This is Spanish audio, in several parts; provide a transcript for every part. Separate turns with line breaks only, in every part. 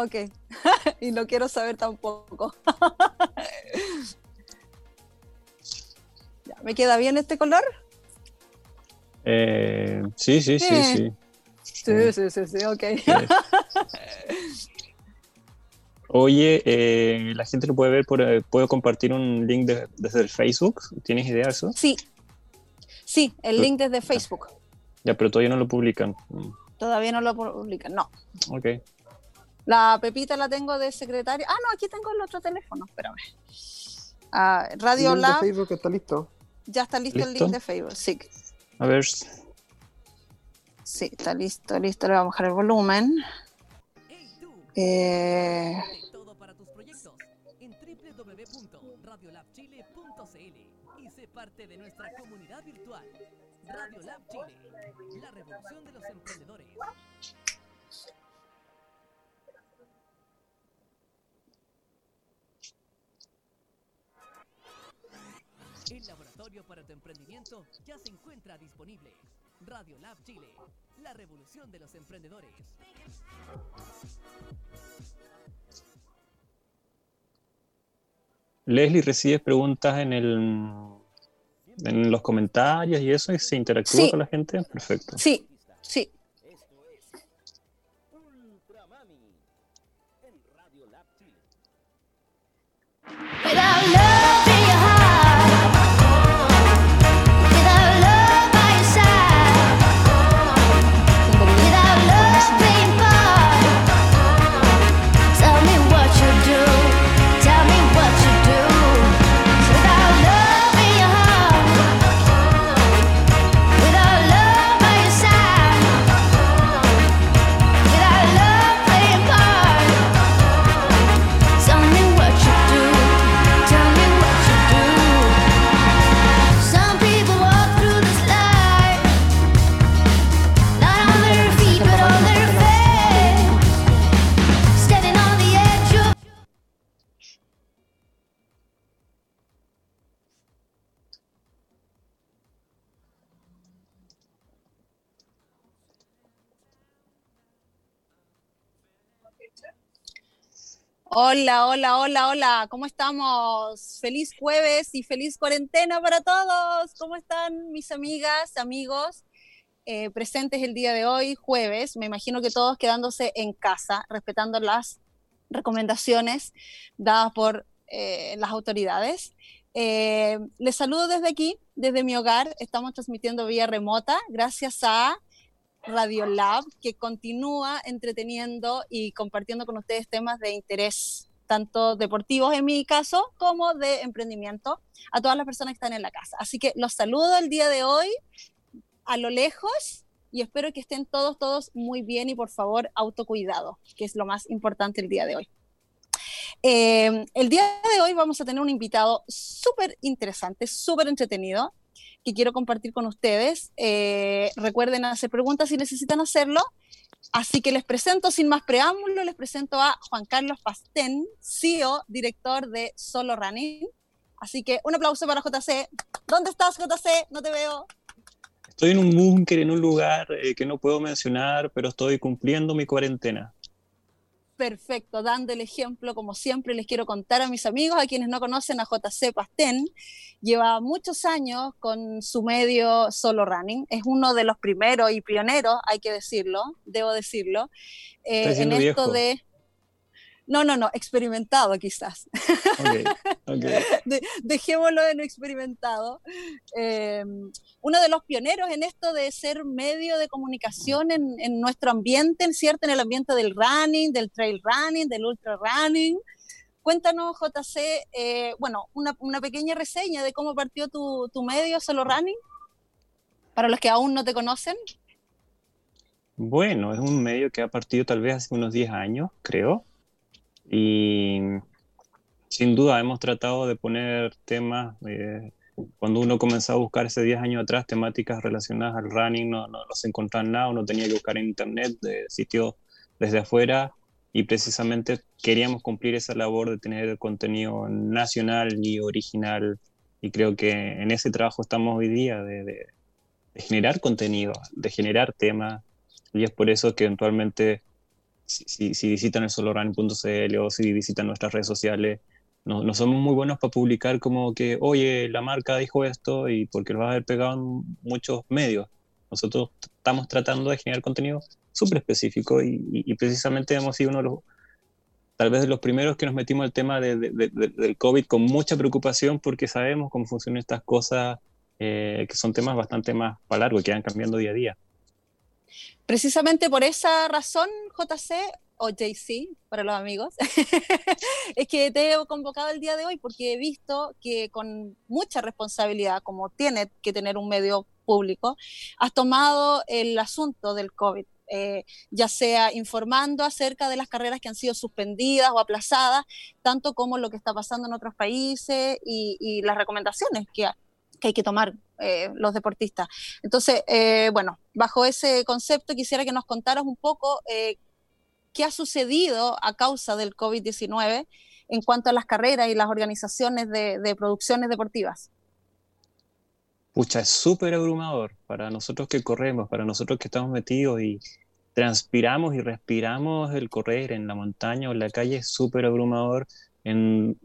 ok. y no quiero saber tampoco. ¿Me queda bien este color?
Eh, sí, sí, sí, sí.
Sí, sí, sí, sí, ok.
Oye, eh, la gente lo puede ver, por, eh, ¿puedo compartir un link desde el Facebook? ¿Tienes idea de eso?
Sí, sí, el link desde Facebook.
Ya, pero todavía no lo publican.
Todavía no lo publican, no.
Ok.
La Pepita la tengo de secretaria. Ah, no, aquí tengo el otro teléfono, espérame. Ah, Radio
el
Lab.
De Facebook está listo.
Ya está listo, el link de Facebook, sí.
A ver.
Sí, está listo, listo. Le vamos a bajar el volumen. Eh... Todo para tus proyectos en www.radiolabchile.cl y sé parte de nuestra comunidad virtual. Radiolab Chile, la revolución de los emprendedores. El laboratorio para tu emprendimiento ya se encuentra disponible. Radiolab Chile, la revolución de los emprendedores.
Leslie, ¿recibes preguntas en el en los comentarios y eso y se interactúa con la gente? Perfecto.
Sí, sí. Hola, hola, hola, hola, ¿cómo estamos? Feliz jueves y feliz cuarentena para todos. ¿Cómo están mis amigas, amigos eh, presentes el día de hoy, jueves? Me imagino que todos quedándose en casa, respetando las recomendaciones dadas por eh, las autoridades. Eh, les saludo desde aquí, desde mi hogar. Estamos transmitiendo vía remota gracias a Radio Lab, que continúa entreteniendo y compartiendo con ustedes temas de interés, tanto deportivos en mi caso, como de emprendimiento, a todas las personas que están en la casa. Así que los saludo el día de hoy a lo lejos y espero que estén todos, todos muy bien y por favor autocuidado, que es lo más importante el día de hoy. Eh, el día de hoy vamos a tener un invitado súper interesante, súper entretenido quiero compartir con ustedes. Eh, recuerden hacer preguntas si necesitan hacerlo. Así que les presento, sin más preámbulo, les presento a Juan Carlos Pastén, CEO, director de Solo Running. Así que un aplauso para JC. ¿Dónde estás, JC? No te veo.
Estoy en un búnker, en un lugar eh, que no puedo mencionar, pero estoy cumpliendo mi cuarentena
perfecto, dando el ejemplo, como siempre les quiero contar a mis amigos, a quienes no conocen a JC Pastén, lleva muchos años con su medio Solo Running, es uno de los primeros y pioneros, hay que decirlo, debo decirlo,
eh, en esto de
no, no, no, experimentado quizás. dejémoslo en experimentado. Em, uno de los pioneros en esto de ser medio de comunicación en, nuestro ambiente, ¿cierto? En el ambiente del running, del trail running, del ultra running. Cuéntanos, JC, eh, bueno, una, pequeña reseña de cómo partió tu, tu medio Solo Running, para los que aún no te conocen.
Bueno, es un medio que ha partido tal vez hace unos 10 años, creo. Y sin duda hemos tratado de poner temas, eh, cuando uno comenzó a buscar hace 10 años atrás temáticas relacionadas al running, no, no, se encontraba nada, uno tenía que buscar en internet, de sitios desde afuera, y precisamente queríamos cumplir esa labor de tener contenido nacional y original, y creo que en ese trabajo estamos hoy día, de, de generar contenido, de generar temas, y es por eso que eventualmente si, si, visitan el solorunning.cl o si visitan nuestras redes sociales, no, no, somos muy buenos para publicar como que, oye, la marca dijo esto y porque lo va a haber pegado en muchos medios. Nosotros estamos tratando de generar contenido súper específico y, y, precisamente hemos sido uno de los, tal vez de los primeros que nos metimos al tema de, del COVID con mucha preocupación porque sabemos cómo funcionan estas cosas, eh, que son temas bastante más para largo y que van cambiando día a día.
Precisamente por esa razón, JC o JC para los amigos, es que te he convocado el día de hoy porque he visto que con mucha responsabilidad, como tiene que tener un medio público, has tomado el asunto del COVID. Eh, ya sea informando acerca de las carreras que han sido suspendidas o aplazadas, tanto como lo que está pasando en otros países y, las recomendaciones que, que, hay que tomar eh, los deportistas. Entonces, eh, bueno, bajo ese concepto quisiera que nos contaras un poco qué ha sucedido a causa del COVID-19 en cuanto a las carreras y las organizaciones de producciones deportivas.
Pucha, es súper abrumador para nosotros que corremos, para nosotros que estamos metidos y transpiramos y respiramos el correr en la montaña o en la calle, es súper abrumador. En,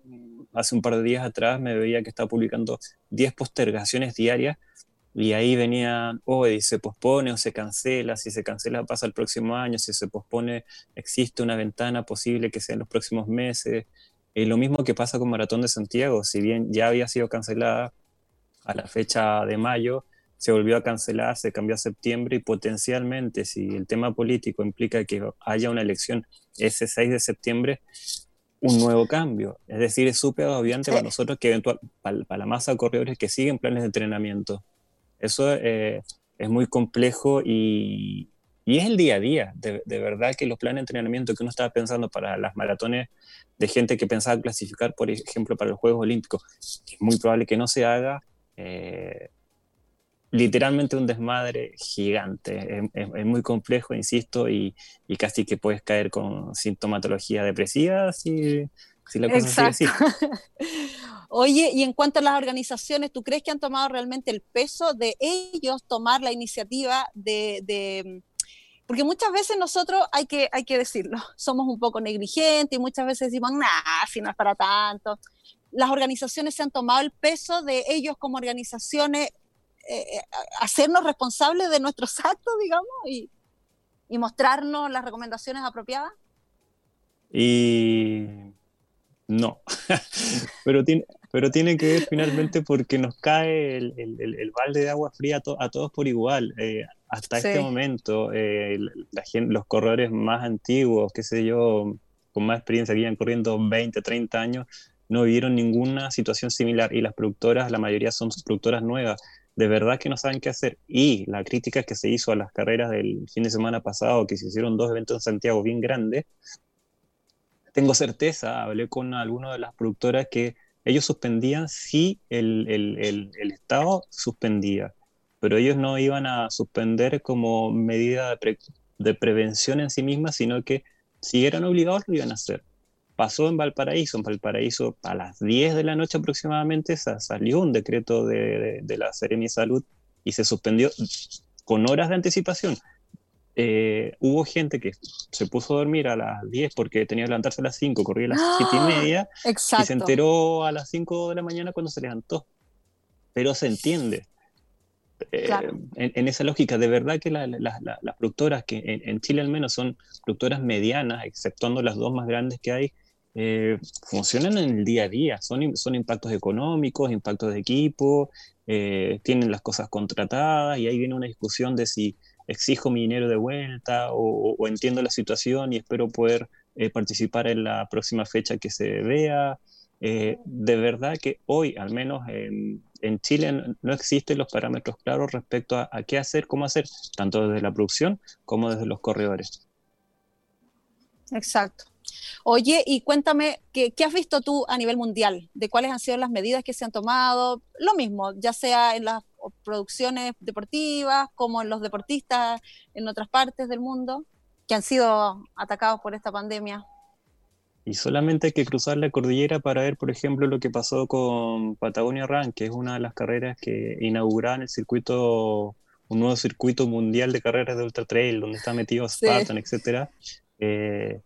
hace un par de días atrás me veía que estaba publicando 10 postergaciones diarias y ahí venía, oh, y se pospone o se cancela, si se cancela pasa el próximo año, si se pospone existe una ventana posible que sea en los próximos meses. Y lo mismo que pasa con Maratón de Santiago, si bien ya había sido cancelada a la fecha de mayo, se volvió a cancelar, se cambió a septiembre y potencialmente si el tema político implica que haya una elección ese 6 de septiembre, un nuevo cambio. Es decir, es súper obviante para nosotros que eventual, para, la masa de corredores que siguen planes de entrenamiento. Eso eh, es muy complejo y, y, es el día a día. De, de, verdad que los planes de entrenamiento que uno estaba pensando para las maratones de gente que pensaba clasificar, por ejemplo, para los Juegos Olímpicos, es muy probable que no se haga eh, literalmente un desmadre gigante. Es, muy complejo, insisto, y, casi que puedes caer con sintomatología depresiva si, si la cosa así.
Oye, y en cuanto a las organizaciones, ¿tú crees que han tomado realmente el peso de ellos tomar la iniciativa de, porque muchas veces nosotros, hay que, hay que decirlo, somos un poco negligentes y muchas veces decimos, nah, si no es para tanto las organizaciones se han tomado el peso de ellos como organizaciones, eh, eh, hacernos responsables de nuestros actos, digamos, y, mostrarnos las recomendaciones apropiadas?
Y no, pero, tiene, pero tiene que ver finalmente porque nos cae el, el, balde de agua fría a, todos por igual. Eh, hasta este momento, la los corredores más antiguos, qué sé yo, con más experiencia, que iban corriendo 20, 30 años, no vivieron ninguna situación similar y las productoras, la mayoría son productoras nuevas, de verdad que no saben qué hacer. Y la crítica que se hizo a las carreras del fin de semana pasado, que se hicieron dos eventos en Santiago bien grandes, tengo certeza, hablé con algunas de las productoras que ellos suspendían si el, el, el, Estado suspendía, pero ellos no iban a suspender como medida de, de prevención en sí misma, sino que si eran obligados lo iban a hacer pasó en Valparaíso. En Valparaíso, a las 10 de la noche aproximadamente, salió un decreto de, de, la Seremi Salud y se suspendió con horas de anticipación. Eh, hubo gente que se puso a dormir a las 10 porque tenía que levantarse a las 5, corría a las 7 y ¡Ah! media y se enteró a las 5 de la mañana cuando se levantó. Pero se entiende. Eh, en, esa lógica, de verdad que las productoras, que en, en, Chile al menos son productoras medianas, exceptuando las dos más grandes que hay, eh, funcionan en el día a día, son, son impactos económicos, impactos de equipo, eh, tienen las cosas contratadas y ahí viene una discusión de si exijo mi dinero de vuelta o, entiendo la situación y espero poder eh, participar en la próxima fecha que se vea. de verdad que hoy, al menos en, Chile, no existen los parámetros claros respecto a qué hacer, cómo hacer, tanto desde la producción como desde los corredores.
Exacto. Oye, y cuéntame, ¿qué, has visto tú a nivel mundial? ¿De cuáles han sido las medidas que se han tomado? Lo mismo, ya sea en las producciones deportivas como en los deportistas en otras partes del mundo que han sido atacados por esta pandemia.
Y solamente hay que cruzar la cordillera para ver, por ejemplo, lo que pasó con Patagonia Run, que es una de las carreras que inauguraron el circuito, un nuevo circuito mundial de carreras de ultra trail, donde está metido Spartan, etcétera Eh,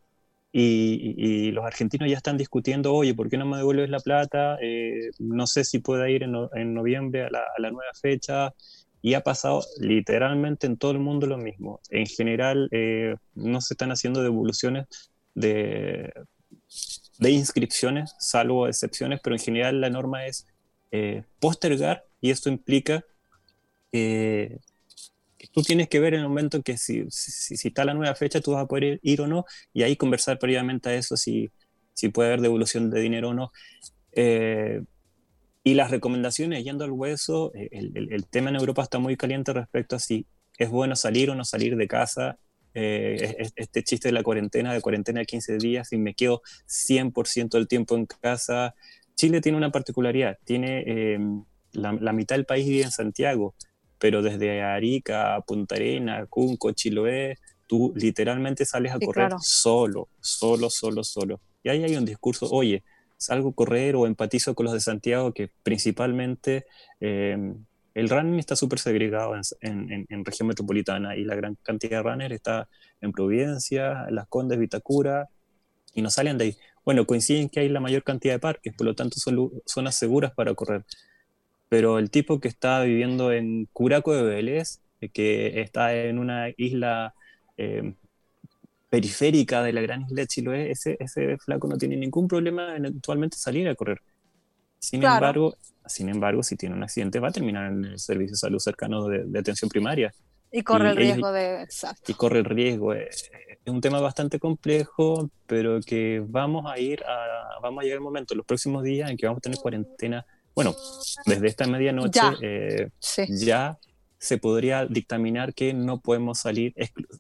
y, los argentinos ya están discutiendo, oye, ¿por qué no me devuelves la plata? Eh, no sé si pueda ir en, noviembre a la, nueva fecha. Y ha pasado literalmente en todo el mundo lo mismo. En general, eh, no se están haciendo devoluciones de, inscripciones, salvo excepciones, pero en general la norma es eh, postergar y esto implica que tú tienes que ver en el momento que si, si, está la nueva fecha, tú vas a poder ir, o no, y ahí conversar previamente a eso si, si puede haber devolución de dinero o no. Eh, y las recomendaciones, yendo al hueso, eh, el, el, tema en Europa está muy caliente respecto a si es bueno salir o no salir de casa. Eh, este chiste de la cuarentena, de cuarentena de 15 días, y me quedo 100% del tiempo en casa. Chile tiene una particularidad, tiene la, la, mitad del país vive en Santiago, pero desde Arica, Punta Arena, Cunco, Chiloé, tú literalmente sales a correr solo, solo, solo, solo. Y ahí hay un discurso, oye, salgo a correr o empatizo con los de Santiago, que principalmente em, el running está súper segregado en, en, región metropolitana y la gran cantidad de runners está en Providencia, en Las Condes, Vitacura, y no salen de ahí. Bueno, coinciden que hay la mayor cantidad de parques, por lo tanto son zonas seguras para correr pero el tipo que está viviendo en Curaco de Vélez, eh, que está en una isla eh, periférica de la gran isla de Chiloé, ese, ese flaco no tiene ningún problema en eventualmente salir a correr. Sin embargo, sin embargo, si tiene un accidente, va a terminar en el servicio de salud cercano de, atención primaria.
Y corre el riesgo de... Exacto.
Y corre el riesgo. Eh, es un tema bastante complejo, pero que vamos a ir a... Vamos a llegar el momento, los próximos días, en que vamos a tener cuarentena bueno, desde esta medianoche ya, eh, se podría dictaminar que no podemos salir,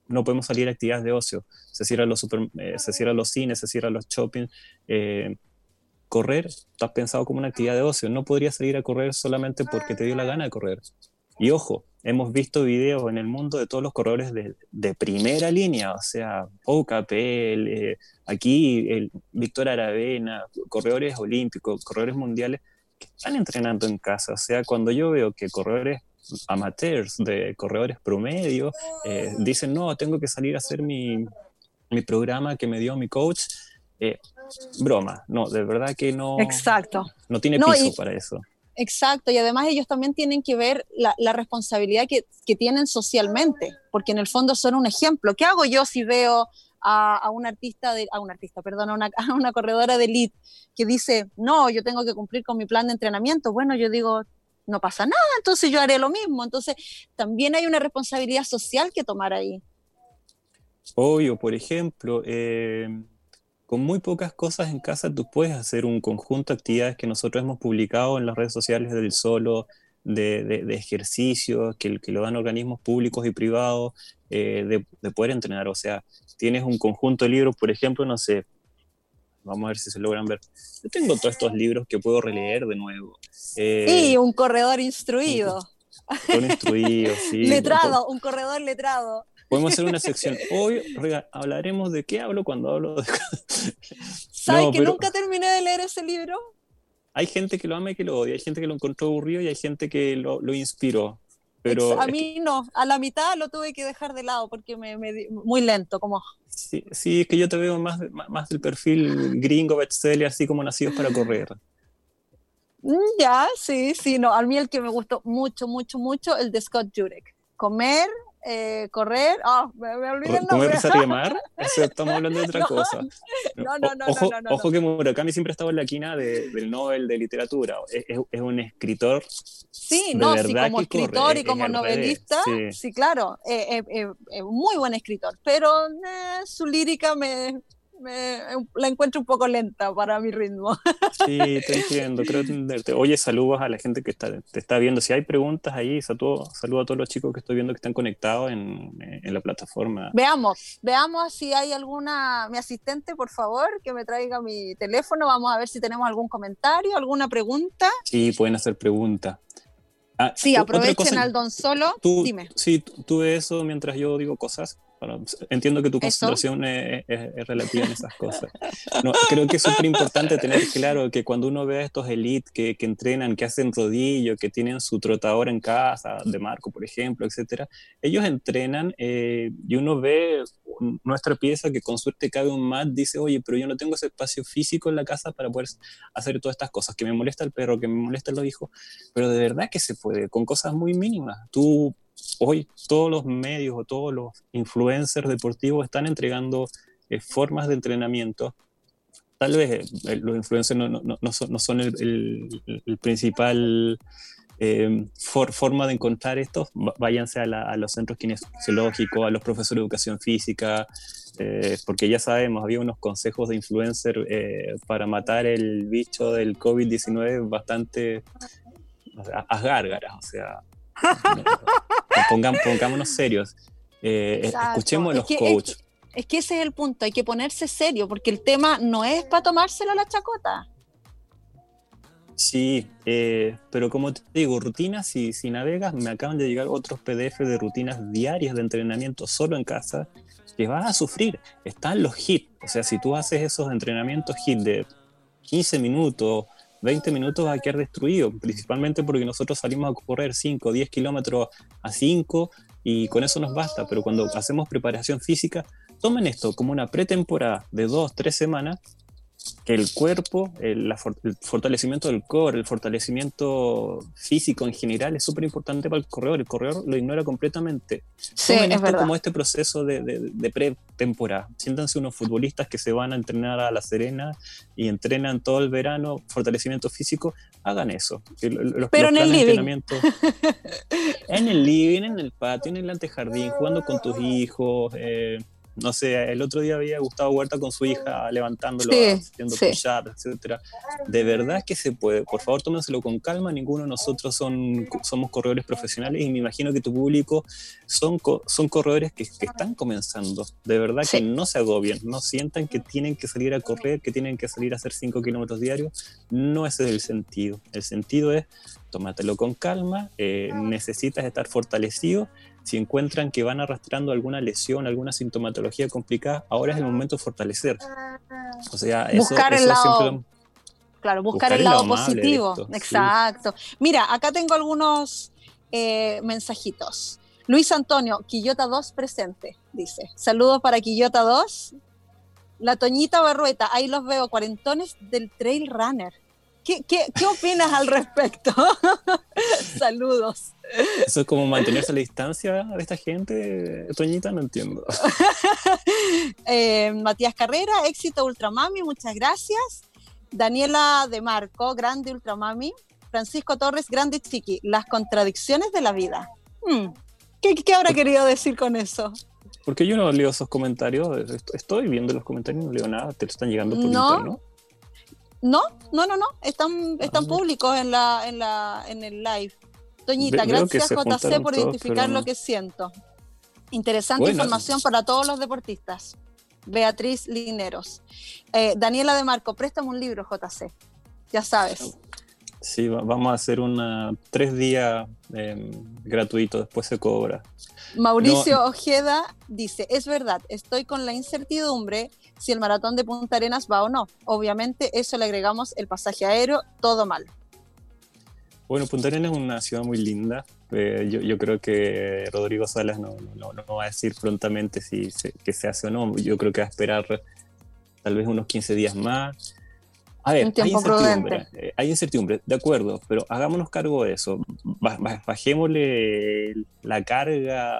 no podemos salir a actividades de ocio. Se cierran los, super, eh, se cierran los cines, se cierran los shopping. Eh, correr está pensado como una actividad de ocio. No podría salir a correr solamente porque te dio la gana de correr. Y ojo, hemos visto videos en el mundo de todos los corredores de, de primera línea, o sea, Ocapel, aquí el Víctor Aravena, corredores olímpicos, corredores mundiales, que están entrenando en casa. O sea, cuando yo veo que corredores amateurs, de corredores promedio, eh, dicen, no, tengo que salir a hacer mi, mi programa que me dio mi coach, eh, broma, no, de verdad que no.
Exacto.
No tiene piso para eso.
Exacto, y además ellos también tienen que ver la, la responsabilidad que, que, tienen socialmente, porque en el fondo son un ejemplo. ¿Qué hago yo si veo a, un artista, de, a un artista, perdón, a una, a una corredora de elite que dice, no, yo tengo que cumplir con mi plan de entrenamiento. Bueno, yo digo, no pasa nada, entonces yo haré lo mismo. Entonces, también hay una responsabilidad social que tomar ahí.
Obvio, por ejemplo, eh, con muy pocas cosas en casa tú puedes hacer un conjunto de actividades que nosotros hemos publicado en las redes sociales del Solo, de, de, ejercicios que, que, lo dan organismos públicos y privados, eh, de, de, poder entrenar. O sea, tienes un conjunto de libros, por ejemplo, no sé, vamos a ver si se logran ver. Yo tengo todos estos libros que puedo releer de nuevo.
Eh, sí, un corredor instruido.
Un instruido, sí.
letrado, un corredor letrado.
Podemos hacer una sección. Hoy hablaremos de qué hablo cuando hablo de...
¿Sabes que nunca terminé de leer ese libro?
Hay gente que lo ama y que lo odia, hay gente que lo encontró aburrido y hay gente que lo, lo inspiró. Pero
a mí no, a la mitad lo tuve que dejar de lado porque me, me muy lento, como...
Sí, sí, es que yo te veo más, más del perfil gringo, bestseller, así como nacidos para correr.
Mm, ya, sí, sí, no, a mí el que me gustó mucho, mucho, mucho, el de Scott Jurek. Comer, eh, correr, oh, me, me olvidé el
nombre. ¿Comer, llamar? Eso estamos hablando de otra cosa. No, no, no, ojo, no, Ojo que Murakami siempre estaba en la quina de, del Nobel de literatura. Es, es, un escritor
Sí, no, sí, como escritor y como novelista, sí. claro, eh, eh, muy buen escritor, pero su lírica me, la encuentro un poco lenta para mi ritmo.
Sí, te entiendo, creo entenderte. Oye, saludos a la gente que está, te está viendo. Si hay preguntas ahí, saludos, a todos los chicos que estoy viendo que están conectados en, en, la plataforma.
Veamos, veamos si hay alguna, mi asistente, por favor, que me traiga mi teléfono. Vamos a ver si tenemos algún comentario, alguna pregunta.
Sí, pueden hacer preguntas.
Ah, sí, aprovechen al don solo. Dime.
Sí, tú ves eso mientras yo digo cosas. Entiendo que tu concentración es, relativa en esas cosas. No, creo que es súper importante tener claro que cuando uno ve a estos elites que, que, entrenan, que hacen rodillo, que tienen su trotador en casa, de Marco, por ejemplo, etcétera, ellos entrenan eh, y uno ve nuestra pieza que con suerte cabe un mat, dice, oye, pero yo no tengo ese espacio físico en la casa para poder hacer todas estas cosas, que me molesta el perro, que me molesta los hijos, pero de verdad que se puede, con cosas muy mínimas. Tú hoy todos los medios o todos los influencers deportivos están entregando eh, formas de entrenamiento. Tal vez eh, los influencers no, no, no son, no son el, el, principal eh, forma de encontrar esto. Váyanse a, a, los centros kinesiológicos, a los profesores de educación física, porque ya sabemos, había unos consejos de influencer para matar el bicho del COVID-19 bastante a, gárgaras, o sea, pongámonos serios. Eh, escuchemos a los coaches.
Es, que ese es el punto, hay que ponerse serio, porque el tema no es para tomárselo a la chacota.
Sí, eh, pero como te digo, rutinas, si, si navegas, me acaban de llegar otros PDF de rutinas diarias de entrenamiento solo en casa, que vas a sufrir. Están los hits, o sea, si tú haces esos entrenamientos hit de 15 minutos, 20 minutos va a quedar destruido, principalmente porque nosotros salimos a correr 5, 10 kilómetros a 5 y con eso nos basta, pero cuando hacemos preparación física, tomen esto como una pretemporada de 2, 3 semanas que el cuerpo, el, fortalecimiento del core, el fortalecimiento físico en general es súper importante para el corredor. El corredor lo ignora completamente.
Sí, es esto
como este proceso de, de, de pretemporada. Siéntanse unos futbolistas que se van a entrenar a La Serena y entrenan todo el verano fortalecimiento físico. Hagan eso.
Pero en el living.
en el living, en el patio, en el antejardín, jugando con tus hijos. Eh, no sé, el otro día había Gustavo Huerta con su hija levantándolo, haciendo push-up, etc. De verdad que se puede. Por favor, tómenselo con calma. Ninguno de nosotros son, somos corredores profesionales y me imagino que tu público son, son corredores que, están comenzando. De verdad que no se agobien, no sientan que tienen que salir a correr, que tienen que salir a hacer 5 kilómetros diarios. No ese es el sentido. El sentido es tómatelo con calma, eh, necesitas estar fortalecido si encuentran que van arrastrando alguna lesión, alguna sintomatología complicada, ahora es el momento de fortalecer. O sea,
buscar el lado, claro, buscar, el lado, positivo. Exacto. Mira, acá tengo algunos eh, mensajitos. Luis Antonio, Quillota 2 presente, dice. Saludos para Quillota 2. La Toñita Barrueta, ahí los veo, cuarentones del Trail Runner. ¿Qué, qué, opinas al respecto? Saludos.
Eso es como mantenerse a la distancia de esta gente, Toñita, no entiendo.
Eh, Matías Carrera, éxito Ultramami, muchas gracias. Daniela de Marco, grande Ultramami. Francisco Torres, grande Chiqui, las contradicciones de la vida. Hmm, ¿Qué, ¿Qué, habrá querido decir con eso?
Porque yo no leo esos comentarios, estoy viendo los comentarios, no leo nada, te lo están llegando por ¿no?
No, no, no, no, están, están ah, públicos en, la, en, la, en el live. Doñita, gracias JC por identificar lo que siento. Interesante información para todos los deportistas. Beatriz Lineros. Eh, Daniela de Marco, préstame un libro, JC. Ya sabes.
Sí, vamos a hacer una tres días em, gratuito, después se cobra.
Mauricio Ojeda dice, es verdad, estoy con la incertidumbre si el maratón de Punta Arenas va o no. Obviamente eso le agregamos el pasaje aéreo, todo mal.
Bueno, Punta Arenas es una ciudad muy linda. Eh, yo, creo que Rodrigo Salas no, va a decir prontamente si se, que se hace o no. Yo creo que va a esperar tal vez unos 15 días más. A ver, hay incertidumbre, eh, hay incertidumbre, de acuerdo, pero hagámonos cargo de eso. Bajémosle la carga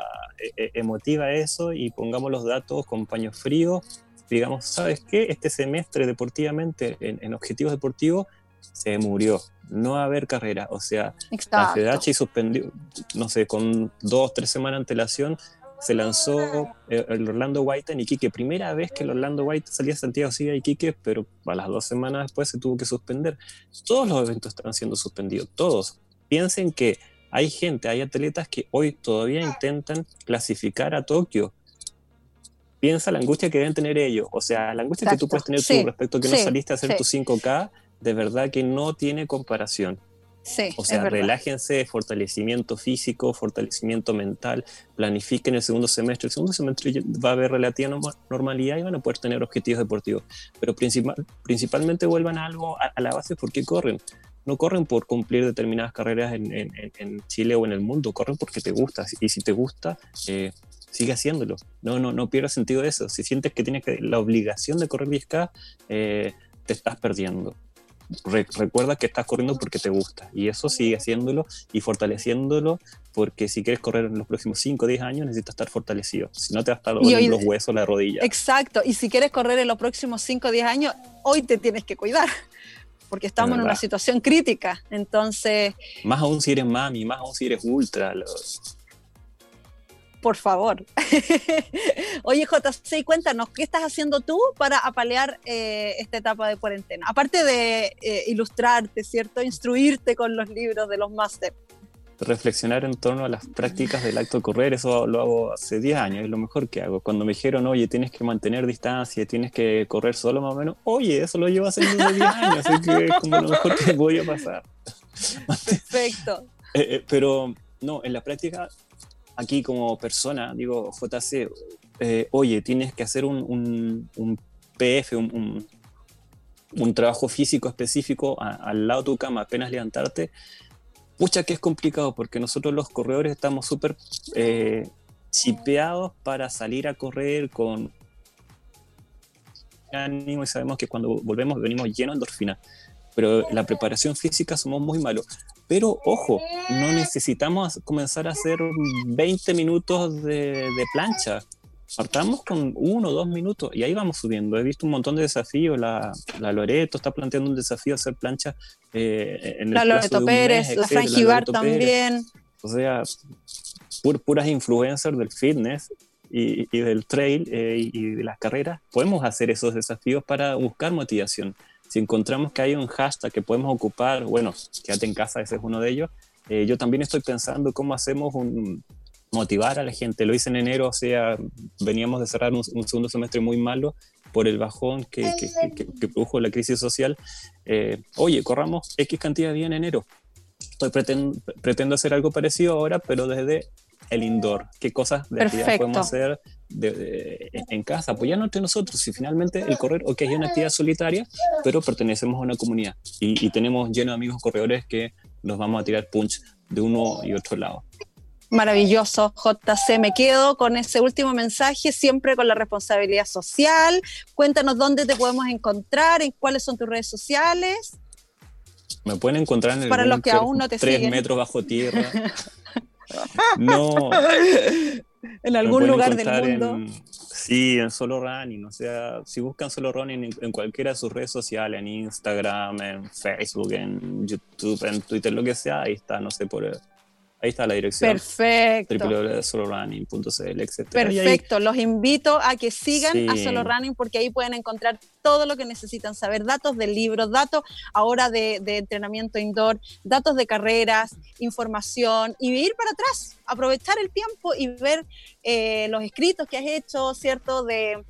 eh, emotiva a eso y pongamos los datos con paños fríos digamos, ¿sabes qué? Este semestre deportivamente, en, objetivos deportivos, se murió. No va a haber carrera. O sea, la FEDACHI suspendió, no sé, con dos, tres semanas de antelación, se lanzó el Orlando White en Iquique. Primera vez que el Orlando White salía a Santiago sigue a Iquique, pero a las dos semanas después se tuvo que suspender. Todos los eventos están siendo suspendidos, todos. Piensen que hay gente, hay atletas que hoy todavía intentan clasificar a Tokio piensa la angustia que deben tener ellos. O sea, la angustia que tú puedes tener tú respecto a que no saliste a hacer tu 5K, de verdad que no tiene comparación.
Sí,
o sea, relájense, fortalecimiento físico, fortalecimiento mental, planifiquen el segundo semestre. El segundo semestre va a haber relativa normalidad y van a poder tener objetivos deportivos, pero principal, principalmente vuelvan a algo a, la base porque corren. No corren por cumplir determinadas carreras en, en, en, Chile o en el mundo, corren porque te gusta. Y si te gusta, eh, sigue haciéndolo. No, no, no pierdas sentido de eso. Si sientes que tienes que, la obligación de correr 10K, eh, te estás perdiendo recuerda que estás corriendo porque te gusta y eso sigue haciéndolo y fortaleciéndolo porque si quieres correr en los próximos 5 o 10 años necesitas estar fortalecido, si no te va a estar doliendo los huesos, la rodilla.
Exacto, y si quieres correr en los próximos 5 o 10 años, hoy te tienes que cuidar porque estamos en una situación crítica, entonces...
Más aún si eres mami, más aún si eres ultra, los,
por favor. Oye, JC, cuéntanos, ¿qué estás haciendo tú para apalear eh, esta etapa de cuarentena? Aparte de eh, ilustrarte, ¿cierto? Instruirte con los libros de los máster.
Reflexionar en torno a las prácticas del acto de correr, eso lo hago hace 10 años, es lo mejor que hago. Cuando me dijeron, oye, tienes que mantener distancia, tienes que correr solo más o menos, oye, eso lo llevo haciendo 10 años, así que es como lo mejor que voy a pasar.
Perfecto.
Eh, pero no, en la práctica aquí como persona, digo, JC, eh, oye, tienes que hacer un, un, PF, un, un, trabajo físico específico al lado de tu cama, apenas levantarte, pucha que es complicado porque nosotros los corredores estamos súper eh, chipeados para salir a correr con ánimo y sabemos que cuando volvemos venimos llenos de endorfina pero la preparación física somos muy malos. Pero ojo, no necesitamos comenzar a hacer 20 minutos de, plancha. Partamos con uno o dos minutos y ahí vamos subiendo. He visto un montón de desafíos. La, la Loreto está planteando un desafío hacer plancha
eh, en el La Loreto Pérez, la Franjibar también.
O sea, puras influencers del fitness y, y del trail eh, y, y de las carreras. Podemos hacer esos desafíos para buscar motivación si encontramos que hay un hashtag que podemos ocupar, bueno, quédate en casa, ese es uno de ellos. Eh, yo también estoy pensando cómo hacemos un, motivar a la gente. Lo hice en enero, o sea, veníamos de cerrar un, segundo semestre muy malo por el bajón que, que, produjo la crisis social. Eh, oye, corramos X cantidad de días en enero. Estoy pretendo, pretendo hacer algo parecido ahora, pero desde el indoor. ¿Qué cosas de actividad podemos hacer en casa? Apoyarnos entre nosotros. Si finalmente el correr, ok, es una actividad solitaria, pero pertenecemos a una comunidad y, tenemos lleno de amigos corredores que nos vamos a tirar punch de uno y otro lado.
Maravilloso, JC. Me quedo con ese último mensaje, siempre con la responsabilidad social. Cuéntanos dónde te podemos encontrar, en cuáles son tus redes sociales.
Me pueden encontrar en el
Para los que aún no te
tres metros bajo tierra. No.
en algún lugar del mundo.
sí, en Solo Running. O sea, si buscan Solo Running en, cualquiera de sus redes sociales, en Instagram, en Facebook, en YouTube, en Twitter, lo que sea, ahí está, no sé, por Ahí está la dirección.
Perfecto.
www.solorunning.cl, etc.
Perfecto. Los invito a que sigan a Solo Running porque ahí pueden encontrar todo lo que necesitan saber. Datos de libros, datos ahora de, entrenamiento indoor, datos de carreras, información y ir para atrás, aprovechar el tiempo y ver eh, los escritos que has hecho, ¿cierto? De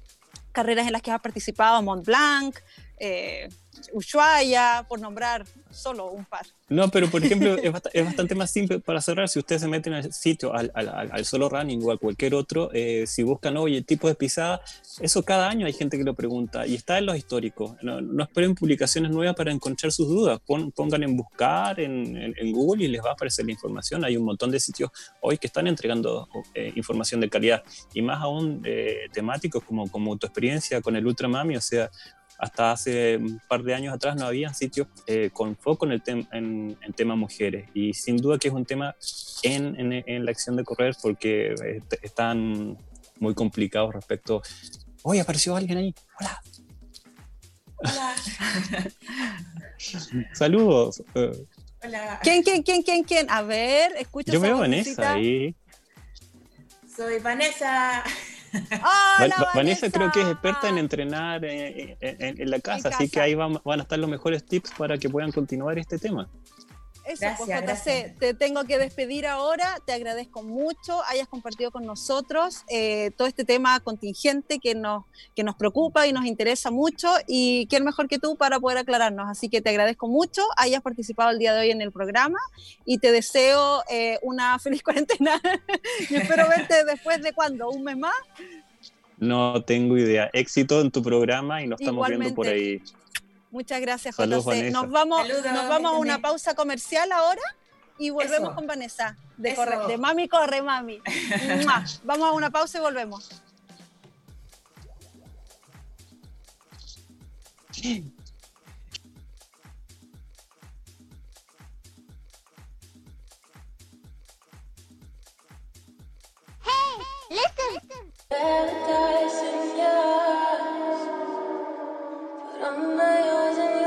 carreras en las que has participado, Mont Blanc. Eh, Ushuaia, por nombrar solo un par.
No, pero por ejemplo, es, bastante más simple para cerrar. Si ustedes se meten al sitio, al, solo running o a cualquier otro, eh, si buscan, oye, tipo de pisada, eso cada año hay gente que lo pregunta y está en los históricos. No, esperen publicaciones nuevas para encontrar sus dudas. pongan en buscar en, Google y les va a aparecer la información. Hay un montón de sitios hoy que están entregando eh, información de calidad y más aún eh, temáticos como, como tu experiencia con el Ultramami. O sea, hasta hace un par de años atrás no había sitios eh, con foco en el en, tema mujeres. Y sin duda que es un tema en, en, la acción de correr porque están muy complicados respecto hoy apareció alguien ahí. Hola
hola.
Saludos
hola. Quién quién quién quién quién a ver escucha
yo veo Vanessa ahí.
Soy Vanessa
Vanessa, creo que es experta en entrenar en, la casa, así que ahí van, a estar los mejores tips para que puedan continuar este tema.
Eso,
Gracias,
pues,
gracias.
te tengo que despedir ahora. Te agradezco mucho hayas compartido con nosotros eh, todo este tema contingente que nos, que nos preocupa y nos interesa mucho. Y quién mejor que tú para poder aclararnos. Así que te agradezco mucho hayas participado el día de hoy en el programa y te deseo eh, una feliz cuarentena. y espero verte después de cuándo, un mes más.
No tengo idea. Éxito en tu programa y nos estamos viendo por ahí.
Muchas gracias, JC.
Vanessa.
Nos vamos,
Saludos,
nos vamos a una pausa comercial ahora y volvemos
Eso.
con Vanessa. De, corre- de mami corre, mami. Vamos a una pausa y volvemos.
Paradise in yours, but I'm not yours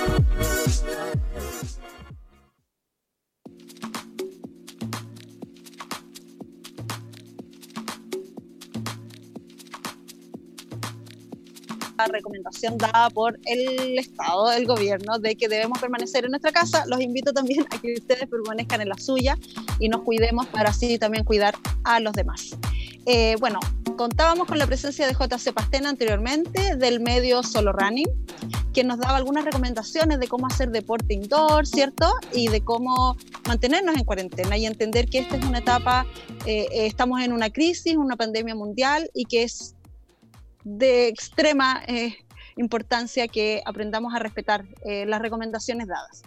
Recomendación dada por el Estado, el gobierno, de que debemos permanecer en nuestra casa. Los invito también a que ustedes permanezcan en la suya y nos cuidemos para así también cuidar a los demás. Eh, bueno, contábamos con la presencia de JC Pastena anteriormente del medio Solo Running, que nos daba algunas recomendaciones de cómo hacer deporte indoor, ¿cierto? Y de cómo mantenernos en cuarentena y entender que esta es una etapa, eh, estamos en una crisis, una pandemia mundial y que es de extrema eh, importancia que aprendamos a respetar eh, las recomendaciones dadas.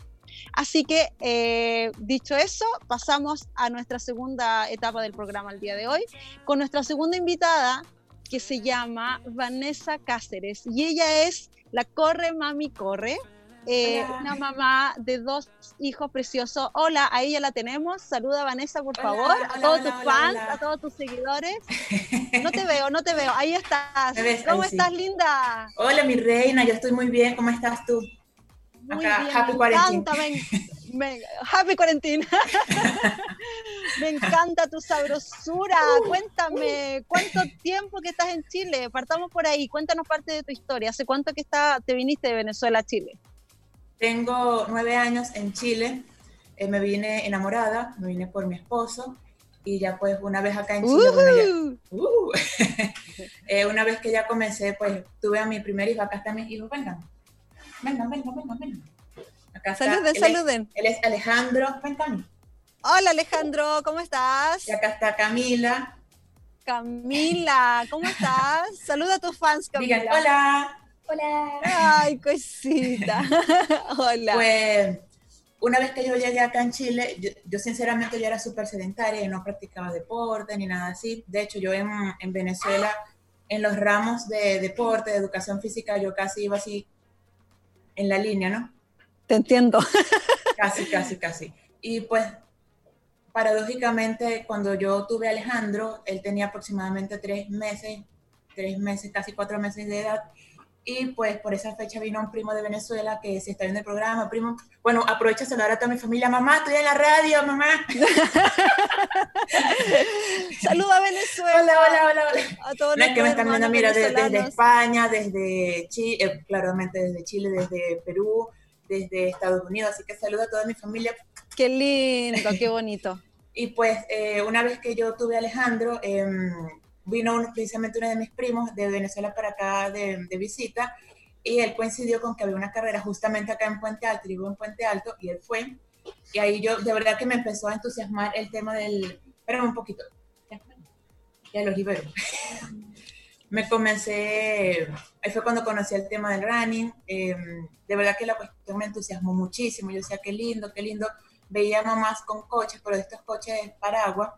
Así que, eh, dicho eso, pasamos a nuestra segunda etapa del programa el día de hoy, con nuestra segunda invitada, que se llama Vanessa Cáceres, y ella es la Corre Mami Corre, eh, una mamá de dos hijos preciosos. Hola, ahí ya la tenemos. Saluda Vanessa, por
Hola,
favor, a todos
hola,
tus fans, a todos tus seguidores. No te veo, no te veo. Ahí estás.
Ves,
¿Cómo
ahí sí.
estás, linda?
Hola, mi reina, yo estoy muy bien. ¿Cómo estás tú?
Muy
Acá,
bien,
happy
me encanta, me, happy quarantine. me encanta tu sabrosura.
Uh,
Cuéntame, ¿cuánto tiempo que estás en Chile? Partamos por ahí, cuéntanos parte de tu historia. ¿Hace cuánto que está, te viniste de Venezuela a Chile?
Tengo nueve años en Chile. Eh, me vine enamorada, me vine por mi esposo. Y ya pues una vez acá en Chile, bueno, ya-
Ujú.
Uh. Eh, una vez que ya comencé, pues tuve a mi primer hijo, acá están mis hijos, vengan, vengan, vengan, vengan, vengan. Acá está,
Saluden,
él es-
saluden.
Él es Alejandro, ven Cami.
Hola Alejandro, ¿cómo estás?
Y acá está Camila.
Camila, ¿cómo estás? Saluda a tus fans,
Digan,
Camila.
hola. Hola.
Ay, cosita. Hola.
Pues una vez que yo llegué acá en Chile, yo, yo sinceramente yo era súper sedentaria y no practicaba deporte ni nada así. De hecho, yo en, en Venezuela, en los ramos de deporte, de educación física, yo casi iba así en la línea, ¿no?
Te entiendo.
Casi, casi, casi. Y pues, paradójicamente, cuando yo tuve a Alejandro, él tenía aproximadamente tres meses, tres meses, casi cuatro meses de edad. Y pues por esa fecha vino un primo de Venezuela que se está viendo el programa, primo, bueno, aprovecha saludar a toda mi familia, mamá, estoy en la radio, mamá.
Saluda a Venezuela.
Hola, hola, hola, hola.
A todos
No es que me están viendo, mira, desde. España, desde Chile, claramente desde Chile, desde Perú, desde Estados Unidos, así que saludo a toda mi familia.
Qué lindo, qué bonito.
Y pues eh, una vez que yo tuve a Alejandro, em, vino uno- precisamente uno de mis primos de Venezuela para acá de, de visita y él coincidió con que había una carrera justamente acá en Puente Alto, vivo en Puente Alto, y él fue. Y ahí yo, de verdad que me empezó a entusiasmar el tema del... Espérame un poquito. Ya, ya lo libero. me comencé, ahí fue cuando conocí el tema del running, eh, de verdad que la cuestión me entusiasmó muchísimo, yo decía, qué lindo, qué lindo, veía mamás con coches, pero estos coches paraguas,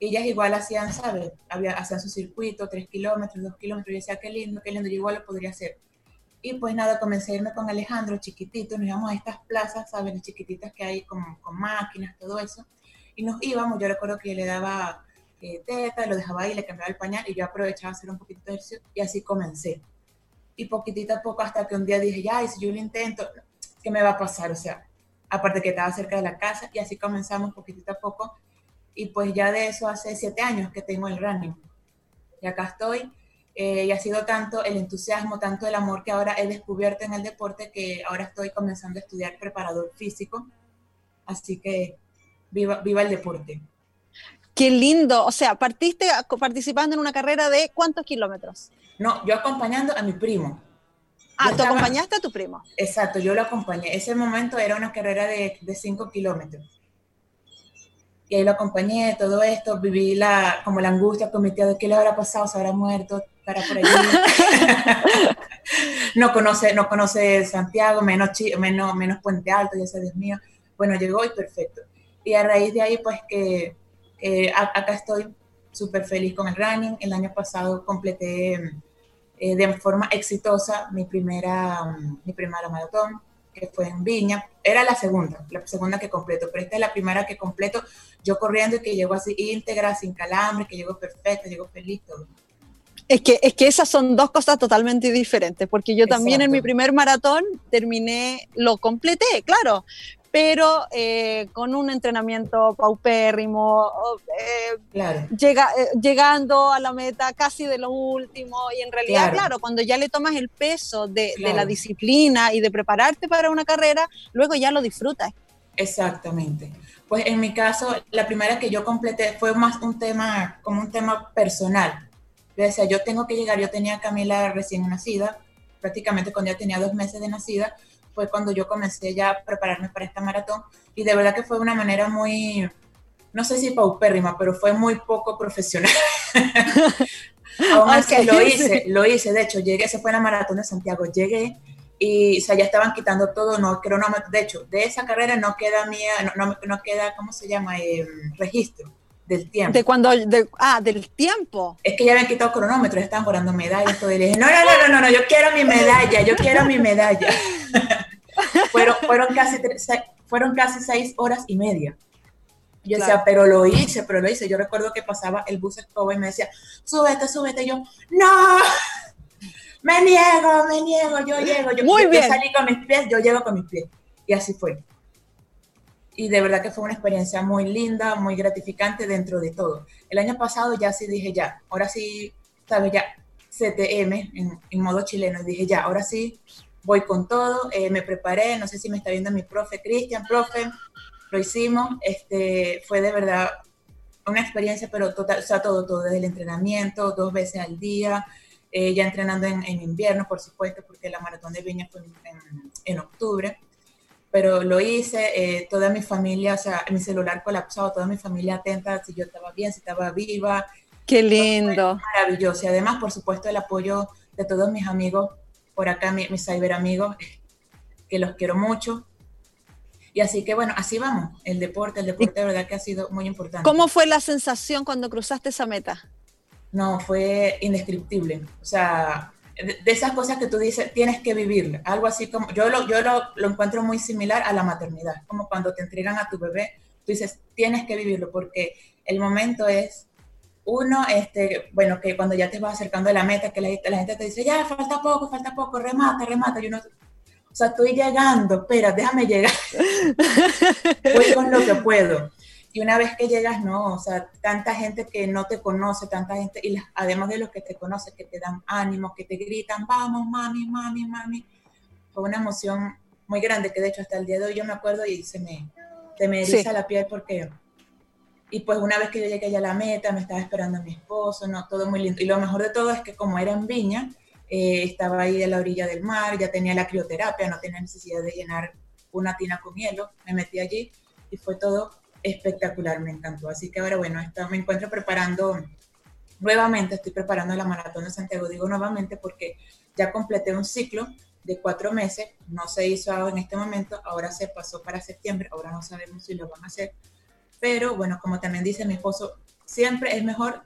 ellas igual hacían, ¿sabes? Había, hacían su circuito, tres kilómetros, dos kilómetros, yo decía, qué lindo, qué lindo, yo igual lo podría hacer. Y pues nada, comencé a irme con Alejandro, chiquitito, nos íbamos a estas plazas, ¿sabes? Las chiquititas que hay con, con máquinas, todo eso. Y nos íbamos, yo recuerdo que le daba eh, teta, lo dejaba ahí, le cambiaba el pañal y yo aprovechaba hacer un poquito de ejercicio y así comencé. Y poquitito a poco hasta que un día dije, ya, y si yo lo intento, ¿qué me va a pasar? O sea, aparte que estaba cerca de la casa y así comenzamos poquitito a poco. Y pues ya de eso hace siete años que tengo el running. Y acá estoy. eh, y ha sido tanto el entusiasmo, tanto el amor que ahora he descubierto en el deporte que ahora estoy comenzando a estudiar preparador físico. Así que viva, viva el deporte.
Qué lindo. O sea, partiste participando en una carrera de cuántos kilómetros.
No, yo acompañando a mi primo.
Ah,
Yo
tú
estaba-
acompañaste a tu primo.
Exacto, yo lo acompañé. Ese momento era una carrera de 5 kilómetros. Y ahí lo acompañé, todo esto, viví la, como la angustia con mi tío de qué le habrá pasado, se habrá muerto, estará por allí. no, conoce, no conoce Santiago, menos, menos, menos Puente Alto, ya sé, Dios mío. Bueno, llegó y perfecto. Y a raíz de ahí, pues que acá estoy súper feliz con el running. El año pasado completé eh, de forma exitosa mi primera, mi primera maratón, que fue en Viña. Era la segunda, la segunda que completo, pero esta es la primera que completo yo corriendo y que llego así íntegra, sin calambre, que llego perfecta, llego feliz, todo.
Es que, es que esas son dos cosas totalmente diferentes, porque yo también en mi primer maratón terminé, lo completé, claro, pero eh, con un entrenamiento paupérrimo, eh,
Claro,
llega, eh, llegando a la meta casi de lo último, y en realidad,
Claro.
claro, cuando ya le tomas el peso de, de la
Claro.
disciplina y de prepararte para una carrera, luego ya lo disfrutas.
exactamente. Pues en mi caso, la primera que yo completé fue más un tema, como un tema personal. Yo decía, yo tengo que llegar, yo tenía a Camila recién nacida, prácticamente cuando ya tenía dos meses de nacida, fue cuando yo comencé ya a prepararme para esta maratón y de verdad que fue de una manera muy, no sé si paupérrima, pero fue muy poco profesional. Aún así lo hice, lo hice, de hecho llegué, esa fue la maratón de Santiago, llegué y o sea, ya estaban quitando todo, no creo no, de hecho, de esa carrera no queda mía, no, no, no queda, ¿cómo se llama? Eh, registro del tiempo.
De cuando, de- ah, del tiempo.
Es que ya habían quitado cronómetro, ya estaban cobrando medallas, todo, y le dije, no, no, no, no, no, no, yo quiero mi medalla, yo quiero mi medalla. fueron, fueron, casi tres- fueron casi seis horas y media. Yo
Claro.
decía, pero lo hice, pero lo hice. Yo recuerdo que pasaba el bus escoba y me decía, súbete, súbete. Y yo, no, me niego, me niego, yo llego. Yo,
Muy
yo- yo
bien.
salí con mis pies, yo llego con mis pies. Y así fue. Y de verdad que fue una experiencia muy linda, muy gratificante dentro de todo. El año pasado ya sí dije, ya, ahora sí, sabes, ya, CTM en, en modo chileno. Dije, ya, ahora sí, voy con todo. eh, me preparé, no sé si me está viendo mi profe, Cristian, profe, lo hicimos. Este, fue de verdad una experiencia, pero total, o sea, todo, todo, desde el entrenamiento, dos veces al día, eh, ya entrenando en, en invierno, por supuesto, porque la maratón de Viña fue en- en octubre, pero lo hice, eh, toda mi familia, o sea, mi celular colapsado, toda mi familia atenta si yo estaba bien, si estaba viva,
Qué lindo.
maravilloso. Y además, por supuesto, el apoyo de todos mis amigos por acá mis, mis cyberamigos, que los quiero mucho. Y así que bueno, así vamos, el deporte, el deporte de verdad que ha sido muy importante.
¿Cómo fue la sensación cuando cruzaste esa meta?
No, fue indescriptible. O sea, de, de esas cosas que tú dices, tienes que vivir. Algo así como, yo, lo, yo lo, lo encuentro muy similar a la maternidad, como cuando te entregan a tu bebé, tú dices, tienes que vivirlo porque el momento es uno, este, bueno, que cuando ya te vas acercando a la meta, que la, la, gente te dice, ya, falta poco, falta poco, remata, remata, y uno, o sea, estoy llegando, espera, déjame llegar, voy con lo que puedo. Y una vez que llegas, no, o sea, tanta gente que no te conoce, tanta gente, y las, además de los que te conocen, que te dan ánimos, que te gritan, vamos, mami, mami, mami, fue una emoción muy grande, que de hecho hasta el día de hoy yo me acuerdo y se me, se me eriza sí. la piel porque y pues una vez que yo llegué ya a la meta, me estaba esperando a mi esposo, no, todo muy lindo. Y lo mejor de todo es que como era en Viña, eh, estaba ahí a la orilla del mar, ya tenía la crioterapia, no tenía necesidad de llenar una tina con hielo, me metí allí y fue todo espectacular, me encantó. Así que ahora, bueno, me encuentro preparando, nuevamente estoy preparando la maratón de Santiago, digo nuevamente porque ya completé un ciclo de cuatro meses, no se hizo en este momento, ahora se pasó para septiembre, ahora no sabemos si lo van a hacer, pero bueno, como también dice mi esposo, siempre es mejor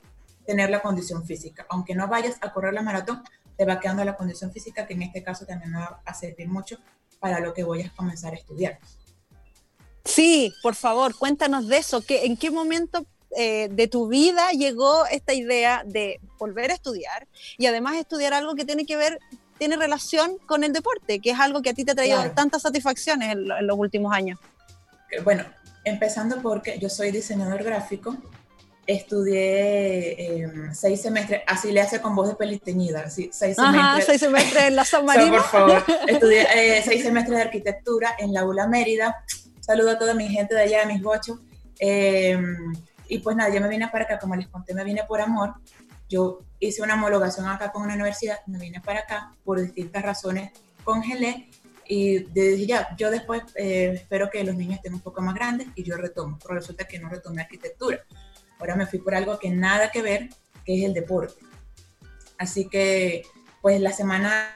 tener la condición física. Aunque no vayas a correr la maratón, te va quedando la condición física, que en este caso también me va a servir mucho para lo que voy a comenzar a estudiar.
Sí, por favor, cuéntanos de eso. ¿Qué, ¿En qué momento eh, de tu vida llegó esta idea de volver a estudiar y además estudiar algo que tiene que ver, tiene relación con el deporte, que es algo que a ti te ha traído claro. tantas satisfacciones en, en los últimos años?
Bueno, empezando porque yo soy diseñador gráfico, estudié eh, seis semestres, así le hace con voz de peliteñida, así, seis
Ajá,
semestres.
seis semestres en la San Marino.
por favor, estudié eh, seis semestres de arquitectura en la ULA Mérida. Saludo a toda mi gente de allá, a mis bochos. Eh, y pues nada, yo me vine para acá, como les conté, me vine por amor. Yo hice una homologación acá con una universidad, me vine para acá por distintas razones, congelé y dije ya, yo después eh, espero que los niños estén un poco más grandes y yo retomo, pero resulta que no retomé arquitectura. Ahora me fui por algo que nada que ver, que es el deporte. Así que, pues la semana